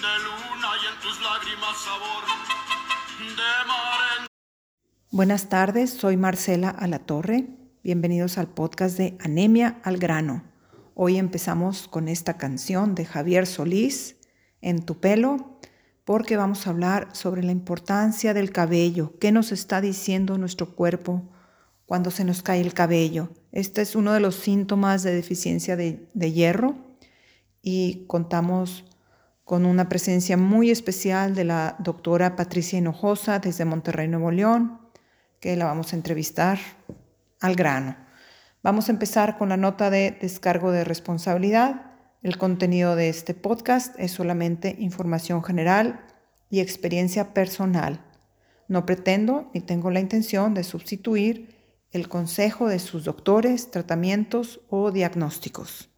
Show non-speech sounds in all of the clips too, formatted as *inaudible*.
de luna y en tus lágrimas sabor de mar. Buenas tardes, soy Marcela Alatorre. Bienvenidos al podcast de Anemia al grano. Hoy empezamos con esta canción de Javier Solís, En tu pelo, porque vamos a hablar sobre la importancia del cabello, qué nos está diciendo nuestro cuerpo cuando se nos cae el cabello. Este es uno de los síntomas de deficiencia de, de hierro y contamos con una presencia muy especial de la doctora Patricia Hinojosa desde Monterrey, Nuevo León, que la vamos a entrevistar al grano. Vamos a empezar con la nota de descargo de responsabilidad. El contenido de este podcast es solamente información general y experiencia personal. No pretendo ni tengo la intención de sustituir el consejo de sus doctores, tratamientos o diagnósticos.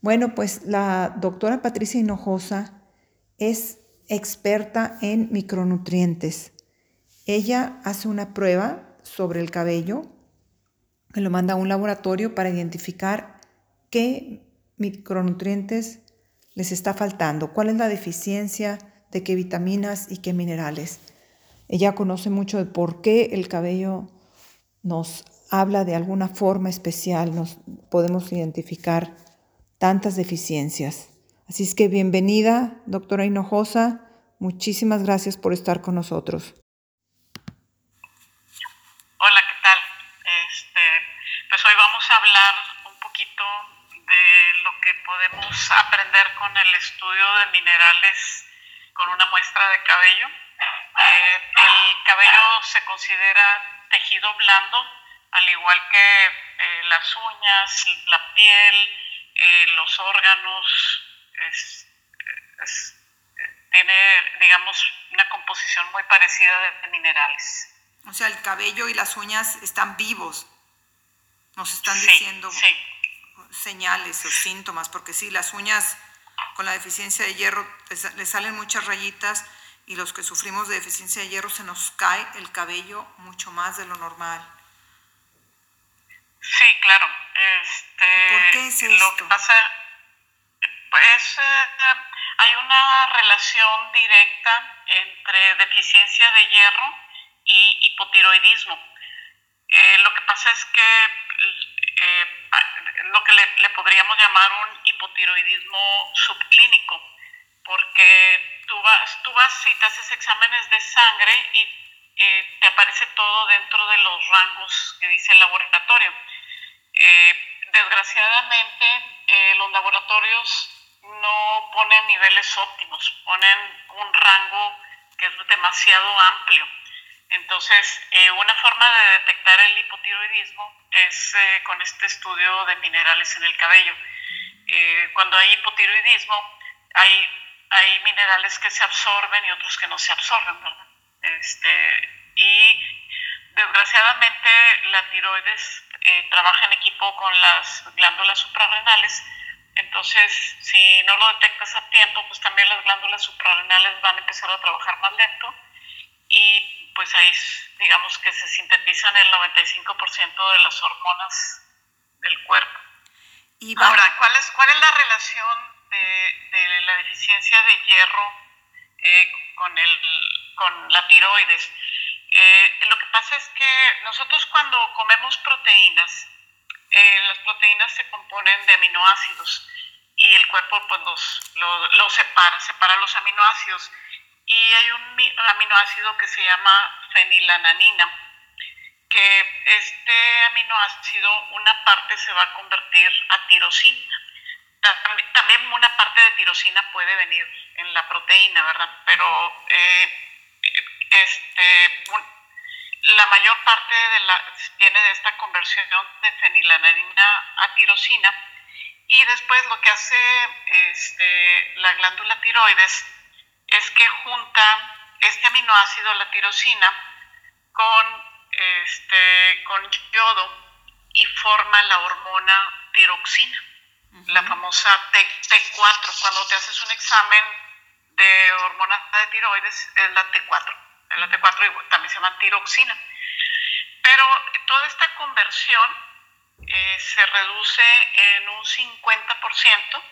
Bueno, pues la doctora Patricia Hinojosa es experta en micronutrientes. Ella hace una prueba sobre el cabello que lo manda a un laboratorio para identificar qué micronutrientes les está faltando, cuál es la deficiencia de qué vitaminas y qué minerales. Ella conoce mucho de por qué el cabello nos habla de alguna forma especial, nos podemos identificar tantas deficiencias. Así es que bienvenida, doctora Hinojosa. Muchísimas gracias por estar con nosotros. Hola, ¿qué tal? Este, pues hoy vamos a hablar un poquito de lo que podemos aprender con el estudio de minerales con una muestra de cabello. Eh, el cabello se considera tejido blando, al igual que eh, las uñas, la piel, eh, los órganos, tiene, digamos, una composición muy parecida de, minerales. O sea, el cabello y las uñas están vivos, nos están diciendo señales o síntomas, porque sí, las uñas con la deficiencia de hierro le salen muchas rayitas y los que sufrimos de deficiencia de hierro se nos cae el cabello mucho más de lo normal. Sí, claro. Este, ¿Por qué es esto? Lo que pasa, pues eh, hay una relación directa entre deficiencia de hierro y hipotiroidismo. Eh, lo que pasa es que eh, lo que le, le, podríamos llamar un hipotiroidismo subclínico, porque tú vas, tú vas y te haces exámenes de sangre y te aparece todo dentro de los rangos que dice el laboratorio. Eh, desgraciadamente, eh, los laboratorios no ponen niveles óptimos, ponen un rango que es demasiado amplio. Entonces, eh, una forma de detectar el hipotiroidismo es con este estudio de minerales en el cabello. cuando hay hipotiroidismo, hay, minerales que se absorben y otros que no se absorben, ¿verdad? Este, y desgraciadamente la tiroides eh, trabaja en equipo con las glándulas suprarrenales. Entonces, si no lo detectas a tiempo, pues también las glándulas suprarrenales van a empezar a trabajar más lento y pues ahí digamos que se sintetizan el 95% de las hormonas del cuerpo. Y Ahora, ¿cuál es, ¿cuál es la relación de, de la deficiencia de hierro eh, con, el, con la tiroides? Eh, lo que pasa es que nosotros cuando comemos proteínas, eh, las proteínas se componen de aminoácidos y el cuerpo pues los, separa, separa los aminoácidos. Y hay un aminoácido que se llama fenilananina, que este aminoácido, una parte se va a convertir a tirosina. También una parte de tirosina puede venir en la proteína, ¿verdad? Pero eh, este, la mayor parte de la, viene de esta conversión de fenilanina a tirosina y después lo que hace este, la glándula tiroides es que junta este aminoácido, la tirosina, con, este, con yodo y forma la hormona tiroxina, la famosa T4. Cuando te haces un examen de hormona de tiroides es la T4 el T4 también se llama tiroxina. Pero toda esta conversión eh, se reduce en un 50%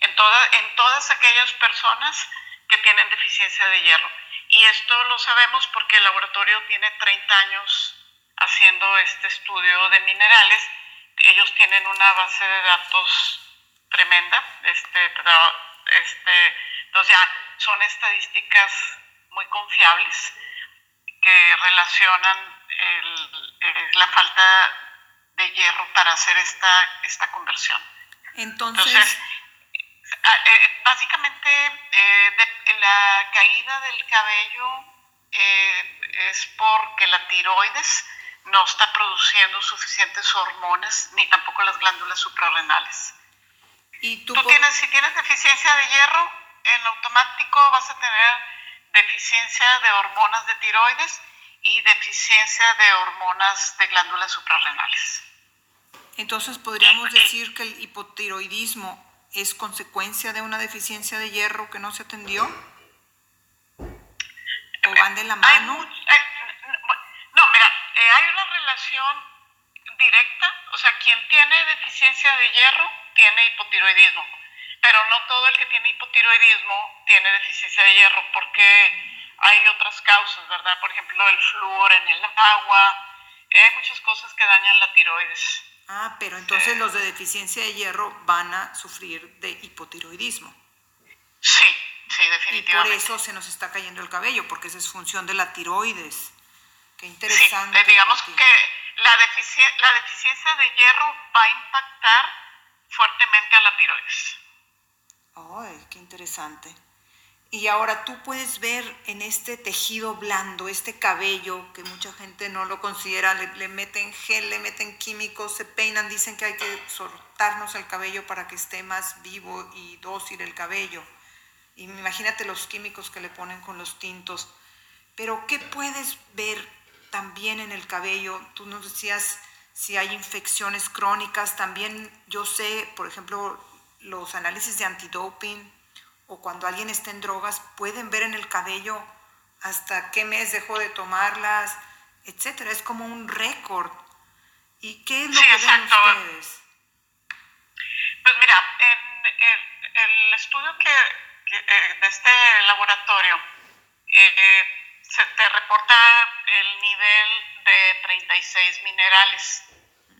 en, toda, en todas aquellas personas que tienen deficiencia de hierro. Y esto lo sabemos porque el laboratorio tiene 30 años haciendo este estudio de minerales. Ellos tienen una base de datos tremenda. Este, este, entonces ya son estadísticas muy confiables que relacionan la falta de hierro para hacer esta, esta conversión. Entonces, ah, eh, básicamente eh, la caída del cabello eh, es porque la tiroides no está produciendo suficientes hormonas ni tampoco las glándulas suprarrenales. ¿Y tú, tienes, si tienes deficiencia de hierro, en automático vas a tener deficiencia de hormonas de tiroides y deficiencia de hormonas de glándulas suprarrenales. Entonces podríamos decir que el hipotiroidismo es consecuencia de una deficiencia de hierro que no se atendió? ¿O van de la mano? no, mira, eh, hay una relación directa, o sea, quien tiene deficiencia de hierro tiene hipotiroidismo, pero no todo el que tiene hipotiroidismo tiene deficiencia de hierro, porque hay otras causas, ¿verdad? Por ejemplo, el flúor en el agua, hay muchas cosas que dañan la tiroides. Ah, pero entonces los de deficiencia de hierro van a sufrir de hipotiroidismo. Sí, sí, definitivamente. Y por eso se nos está cayendo el cabello, porque esa es función de la tiroides. Qué interesante. Sí, digamos que la, la deficiencia de hierro va a impactar fuertemente a la tiroides. Ay, qué interesante. Y ahora tú puedes ver en este tejido blando, este cabello que mucha gente no lo considera, le, meten gel, le meten químicos, se peinan, dicen que hay que soltarnos el cabello para que esté más vivo y dócil el cabello. Y imagínate los químicos que le ponen con los tintos. Pero ¿qué puedes ver también en el cabello? Tú nos decías si hay infecciones crónicas, también yo sé, por ejemplo, los análisis de antidoping o cuando alguien está en drogas, pueden ver en el cabello hasta qué mes dejó de tomarlas, etcétera. Es como un récord. ¿Y qué es lo que ven ustedes? Pues mira, en el, estudio que, eh, de este laboratorio eh, se te reporta el nivel de 36 minerales.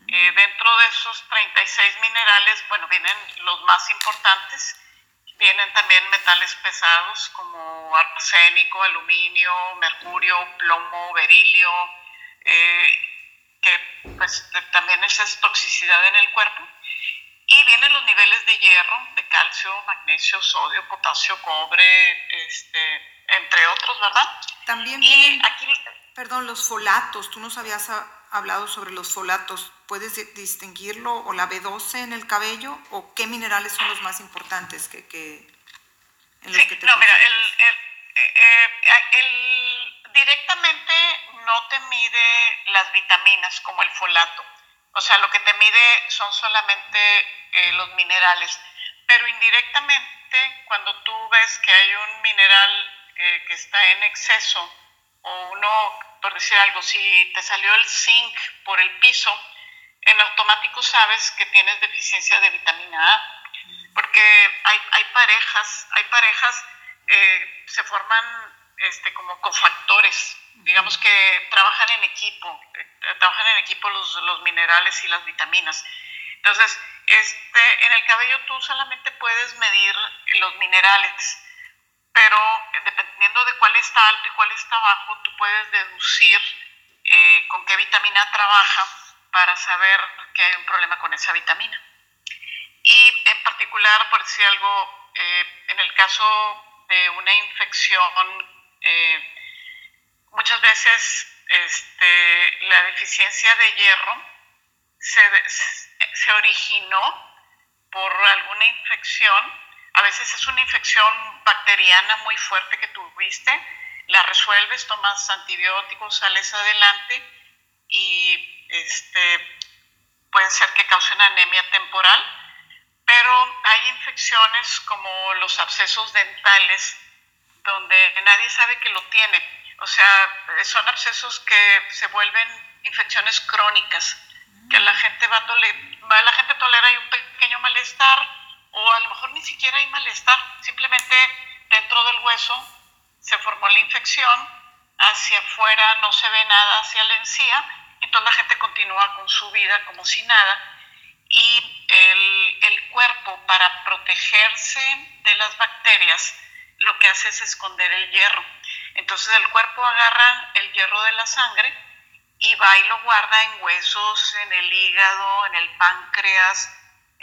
Eh, dentro de esos 36 minerales, bueno, vienen los más importantes Vienen también metales pesados como arsénico, aluminio, mercurio, plomo, berilio, eh, que pues también es toxicidad en el cuerpo. Y vienen los niveles de hierro, de calcio, magnesio, sodio, potasio, cobre, este, entre otros, ¿verdad? También vienen, aquí, perdón, los folatos. Tú nos habías hablado sobre los folatos. ¿Puedes distinguirlo o la B12 en el cabello o qué minerales son los más importantes que, que en los que te No, mira, el, eh, eh, directamente no te mide las vitaminas como el folato. O sea, lo que te mide son solamente eh, los minerales. Pero indirectamente, cuando tú ves que hay un mineral que está en exceso, o uno, por decir algo, si te salió el zinc por el piso, en automático sabes que tienes deficiencia de vitamina A, porque hay, hay parejas, hay parejas, eh, se forman este, como cofactores, digamos que trabajan en equipo, eh, trabajan en equipo los, los minerales y las vitaminas. Entonces, este, en el cabello tú solamente puedes medir los minerales, pero dependiendo de cuál está alto y cuál está bajo, tú puedes deducir eh, con qué vitamina trabaja para saber que hay un problema con esa vitamina. Y en particular, por decir algo, eh, en el caso de una infección, eh, muchas veces este, la deficiencia de hierro se, se originó por alguna infección. A veces es una infección bacteriana muy fuerte que tuviste, la resuelves, tomas antibióticos, sales adelante y este, puede ser que cause una anemia temporal, pero hay infecciones como los abscesos dentales, donde nadie sabe que lo tiene. O sea, son abscesos que se vuelven infecciones crónicas, que la gente va a la gente tolera y un pequeño malestar o a lo mejor ni siquiera hay malestar, simplemente dentro del hueso se formó la infección, hacia afuera no se ve nada hacia la encía, entonces la gente continúa con su vida como si nada y el, el cuerpo para protegerse de las bacterias lo que hace es esconder el hierro. Entonces el cuerpo agarra el hierro de la sangre y va y lo guarda en huesos, en el hígado, en el páncreas,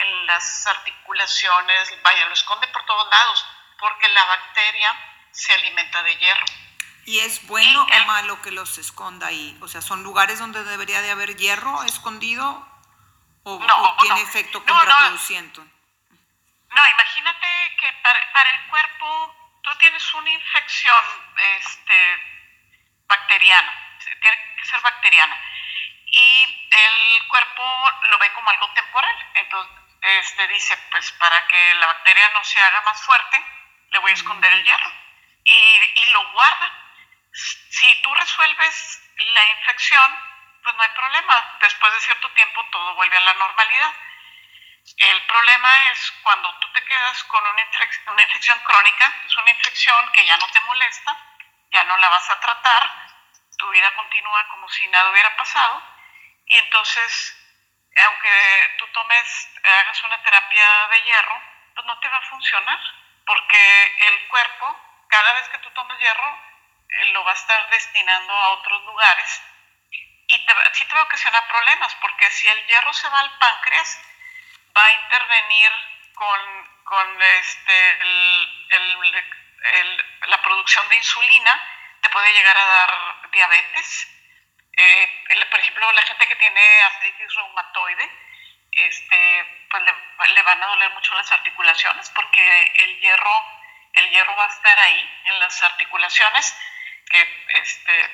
en las articulaciones, vaya, lo esconde por todos lados, porque la bacteria se alimenta de hierro. ¿Y es bueno o malo que los esconda ahí? O sea, ¿son lugares donde debería de haber hierro escondido o, no, tiene efecto contraproducente? No, imagínate que para, para, el cuerpo tú tienes una infección este, bacteriana, tiene que ser bacteriana, y el cuerpo lo ve como algo temporal. Entonces este, dice, pues para que la bacteria no se haga más fuerte, le voy a esconder el hierro y, y lo guarda. Si tú resuelves la infección, pues no hay problema. Después de cierto tiempo todo vuelve a la normalidad. El problema es cuando tú te quedas con una, una infección crónica, es una infección que ya no te molesta, ya no la vas a tratar, tu vida continúa como si nada hubiera pasado y entonces, aunque tú tomes, hagas una terapia de hierro, pues no te va a funcionar porque el cuerpo, cada vez que tú tomes hierro, eh, lo va a estar destinando a otros lugares y te, sí te va a ocasionar problemas porque si el hierro se va al páncreas, va a intervenir con, con este, la producción de insulina, te puede llegar a dar diabetes. Eh, por ejemplo, la gente que tiene artritis reumatoide, este, pues le, le, van a doler mucho las articulaciones porque el hierro, el hierro va a estar ahí en las articulaciones, que este,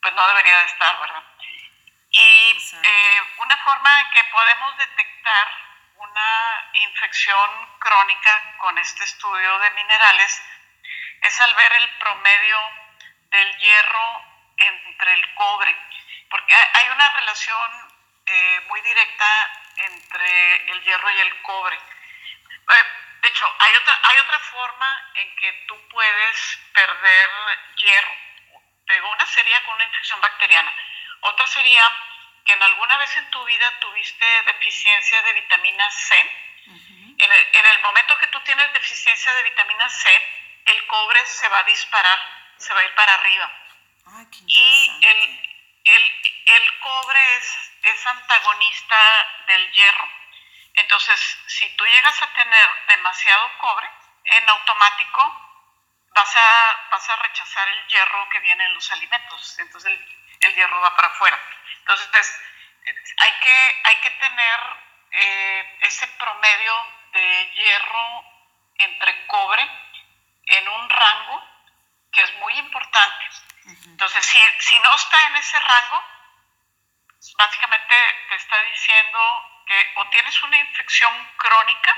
pues no debería de estar, ¿verdad? Y eh, una forma en que podemos detectar una infección crónica con este estudio de minerales es al ver el promedio del hierro entre el cobre, relación eh, muy directa entre el hierro y el cobre. Eh, de hecho, hay otra, hay otra forma en que tú puedes perder hierro. Una sería con una infección bacteriana. Otra sería que en alguna vez en tu vida tuviste deficiencia de vitamina C, en, el, en, el, momento que tú tienes deficiencia de vitamina C, el cobre se va a disparar, se va a ir para arriba. Ay, y el, el, cobre es, antagonista del hierro. Entonces, si tú llegas a tener demasiado cobre, en automático vas a, rechazar el hierro que viene en los alimentos. Entonces el, hierro va para afuera. Entonces, hay que, hay que tener eh, ese promedio de hierro entre cobre en un rango que es muy importante. Entonces, si, si no está en ese rango, básicamente te está diciendo que o tienes una infección crónica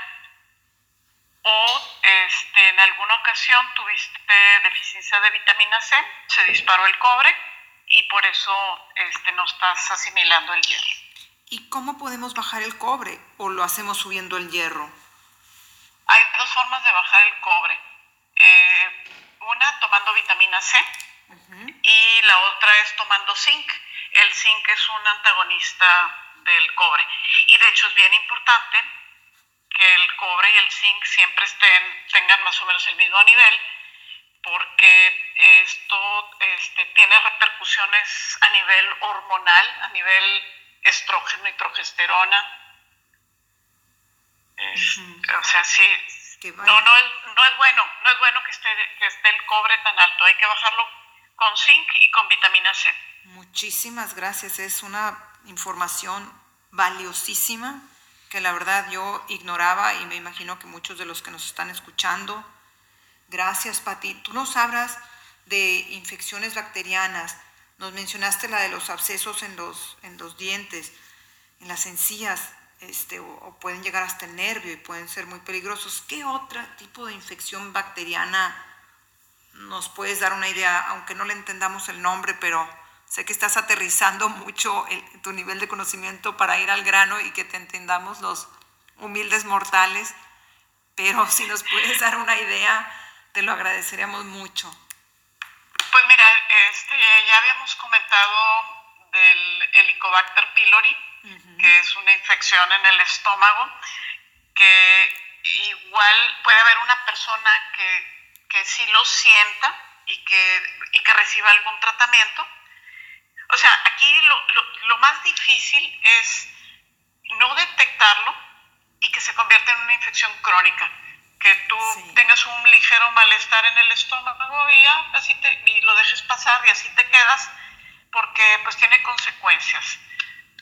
o este, en alguna ocasión tuviste deficiencia de vitamina C, se disparó el cobre y por eso este, no estás asimilando el hierro. ¿Y cómo podemos bajar el cobre o lo hacemos subiendo el hierro? Hay dos formas de bajar el cobre. Eh, una tomando vitamina C. y la otra es tomando zinc. El zinc es un antagonista del cobre y de hecho es bien importante que el cobre y el zinc siempre estén, tengan más o menos el mismo nivel porque esto este, tiene repercusiones a nivel hormonal, a nivel estrógeno y progesterona. Es, uh -huh. O sea, sí, no, no, es, no es bueno, no es bueno que esté, que esté el cobre tan alto, hay que bajarlo con zinc y con vitamina C. Muchísimas gracias, es una información valiosísima que la verdad yo ignoraba y me imagino que muchos de los que nos están escuchando Gracias, Pati. Tú nos hablas de infecciones bacterianas. Nos mencionaste la de los abscesos en los, en los dientes, en las encías, este, o, o, pueden llegar hasta el nervio y pueden ser muy peligrosos. ¿Qué otro tipo de infección bacteriana nos puedes dar una idea, aunque no le entendamos el nombre, pero sé que estás aterrizando mucho el, tu nivel de conocimiento para ir al grano y que te entendamos los humildes mortales? pero *laughs* si nos puedes dar una idea, te lo agradeceríamos mucho. Pues mira, este, ya habíamos comentado del Helicobacter pylori, que es una infección en el estómago, que igual puede haber una persona que, que sí lo sienta y que, y que reciba algún tratamiento. O sea, aquí lo, lo, más difícil es no detectarlo y que se convierta en una infección crónica que tú tengas un ligero malestar en el estómago y ya, así te, y lo dejes pasar y así te quedas, porque pues tiene consecuencias.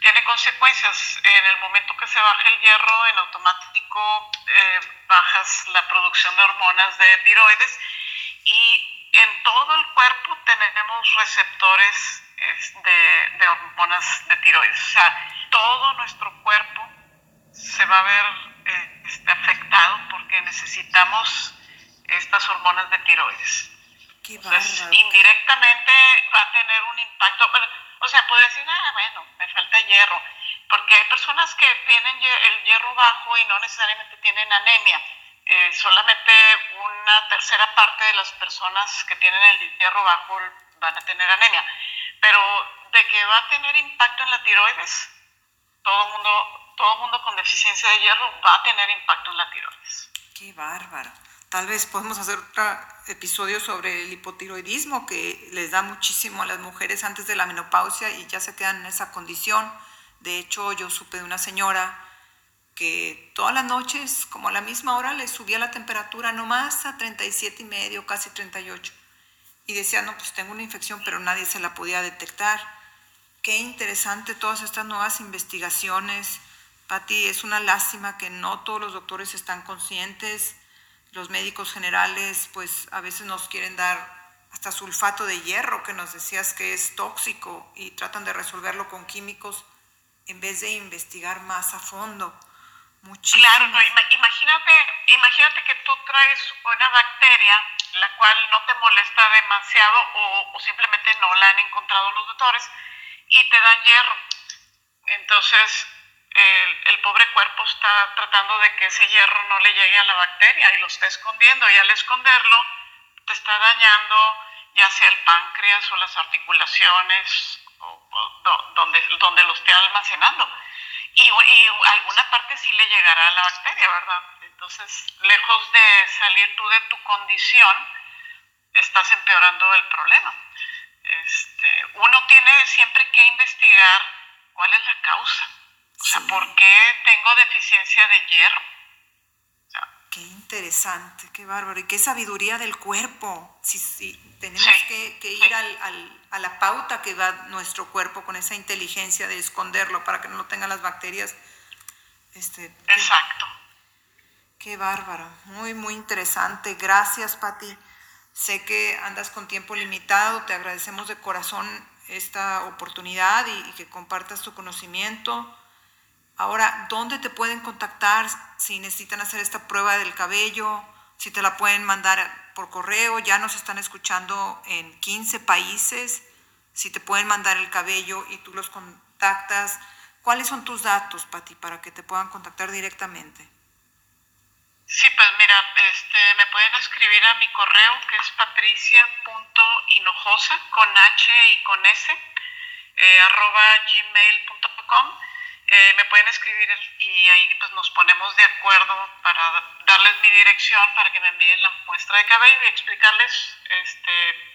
Tiene consecuencias. En el momento que se baja el hierro, en automático eh, bajas la producción de hormonas de tiroides y en todo el cuerpo tenemos receptores de, de hormonas de tiroides. O sea, todo nuestro cuerpo se va a ver eh, este, afectado porque necesitamos estas hormonas de tiroides. Entonces, indirectamente va a tener un impacto. O sea, puede decir, ah, bueno, me falta hierro, porque hay personas que tienen el hierro bajo y no necesariamente tienen anemia. Eh, solamente una tercera parte de las personas que tienen el hierro bajo van a tener anemia. Pero de que va a tener impacto en la tiroides, todo mundo todo mundo con deficiencia de hierro va a tener impacto en la tiroides. Qué bárbaro. Tal vez podemos hacer otro episodio sobre el hipotiroidismo que les da muchísimo a las mujeres antes de la menopausia y ya se quedan en esa condición. De hecho, yo supe de una señora que todas las noches, como a la misma hora, le subía la temperatura nomás a 37 y medio, casi 38. Y decía, no, pues tengo una infección, pero nadie se la podía detectar. Qué interesante todas estas nuevas investigaciones Patti, es una lástima que no todos los doctores están conscientes. Los médicos generales, pues a veces nos quieren dar hasta sulfato de hierro, que nos decías que es tóxico, y tratan de resolverlo con químicos en vez de investigar más a fondo. Muchísimo. Claro, imagínate, imagínate que tú traes una bacteria la cual no te molesta demasiado o, o simplemente no la han encontrado los doctores y te dan hierro. Entonces, el, pobre cuerpo está tratando de que ese hierro no le llegue a la bacteria y lo está escondiendo y al esconderlo te está dañando ya sea el páncreas o las articulaciones o, donde, donde lo esté almacenando. Y, alguna parte sí le llegará a la bacteria, ¿verdad? Entonces, lejos de salir tú de tu condición, estás empeorando el problema. Este, uno tiene siempre que investigar cuál es la causa o sea, ¿por qué tengo deficiencia de hierro? qué interesante, qué bárbaro. Y qué sabiduría del cuerpo. Si, si tenemos que, ir a la pauta que va nuestro cuerpo con esa inteligencia de esconderlo para que no tengan las bacterias. Este, Exacto. Qué, bárbaro. Muy, muy interesante. Gracias, Pati. Sé que andas con tiempo limitado. Te agradecemos de corazón esta oportunidad y que compartas tu conocimiento. Ahora, ¿dónde te pueden contactar si necesitan hacer esta prueba del cabello? Si te la pueden mandar por correo, ya nos están escuchando en 15 países. Si te pueden mandar el cabello y tú los contactas, ¿cuáles son tus datos, Pati, para que te puedan contactar directamente? Sí, pues mira, este, me pueden escribir a mi correo que es patricia.hinojosa con H y con S, eh, arroba gmail.com eh, me pueden escribir y ahí pues nos ponemos de acuerdo para darles mi dirección para que me envíen la muestra de cabello y explicarles este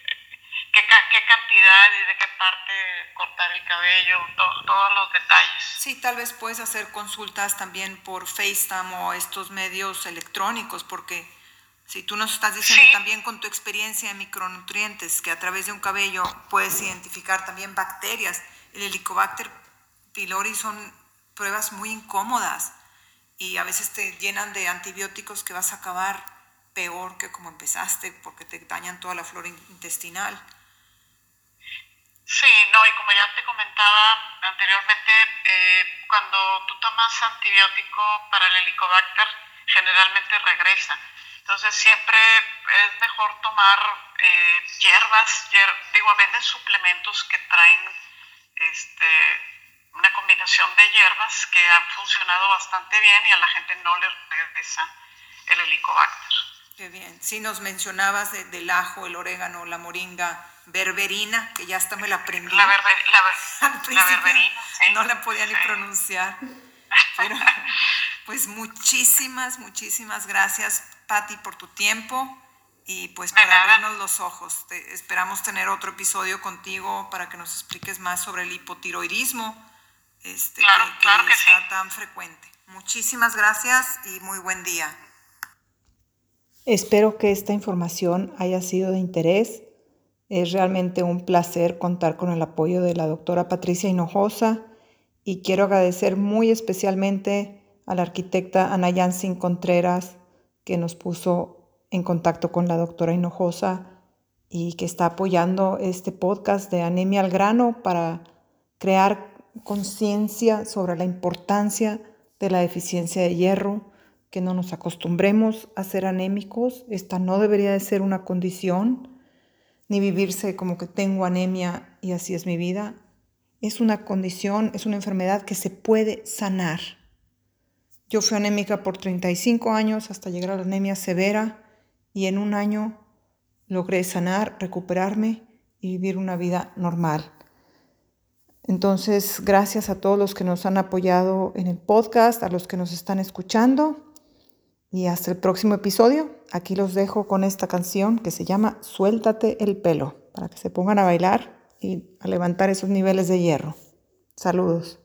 qué, qué cantidad y de qué parte cortar el cabello, todos los detalles. Sí, tal vez puedes hacer consultas también por FaceTime o estos medios electrónicos porque si tú nos estás diciendo también con tu experiencia en micronutrientes que a través de un cabello puedes identificar también bacterias, el Helicobacter pylori son pruebas muy incómodas y a veces te llenan de antibióticos que vas a acabar peor que como empezaste porque te dañan toda la flora intestinal. Sí, no, y como ya te comentaba anteriormente, eh, cuando tú tomas antibiótico para el helicobacter, generalmente regresa. Entonces siempre es mejor tomar eh, hierbas, digo, venden suplementos que traen este, una combinación de hierbas que han funcionado bastante bien y a la gente no le regresa el helicobacter. Qué bien. Sí, nos mencionabas del ajo, el orégano, la moringa, berberina, que ya hasta me la aprendí. La, *laughs* berberina, No la podía ni pronunciar. Pero, pues muchísimas, muchísimas gracias, Patti, por tu tiempo y pues por abrirnos los ojos. esperamos tener otro episodio contigo para que nos expliques más sobre el hipotiroidismo, este, que, está tan frecuente. Muchísimas gracias y muy buen día. Espero que esta información haya sido de interés. Es realmente un placer contar con el apoyo de la doctora Patricia Hinojosa y quiero agradecer muy especialmente a la arquitecta Ana Yansin Contreras que nos puso en contacto con la doctora Hinojosa y que está apoyando este podcast de Anemia al Grano para crear conciencia sobre la importancia de la deficiencia de hierro, que no nos acostumbremos a ser anémicos. Esta no debería de ser una condición, ni vivirse como que tengo anemia y así es mi vida. Es una condición, es una enfermedad que se puede sanar. Yo fui anémica por 35 años hasta llegar a la anemia severa y en un año logré sanar, recuperarme y vivir una vida normal. Entonces, gracias a todos los que nos han apoyado en el podcast, a los que nos están escuchando y hasta el próximo episodio. Aquí los dejo con esta canción que se llama Suéltate el pelo, para que se pongan a bailar y a levantar esos niveles de hierro. Saludos.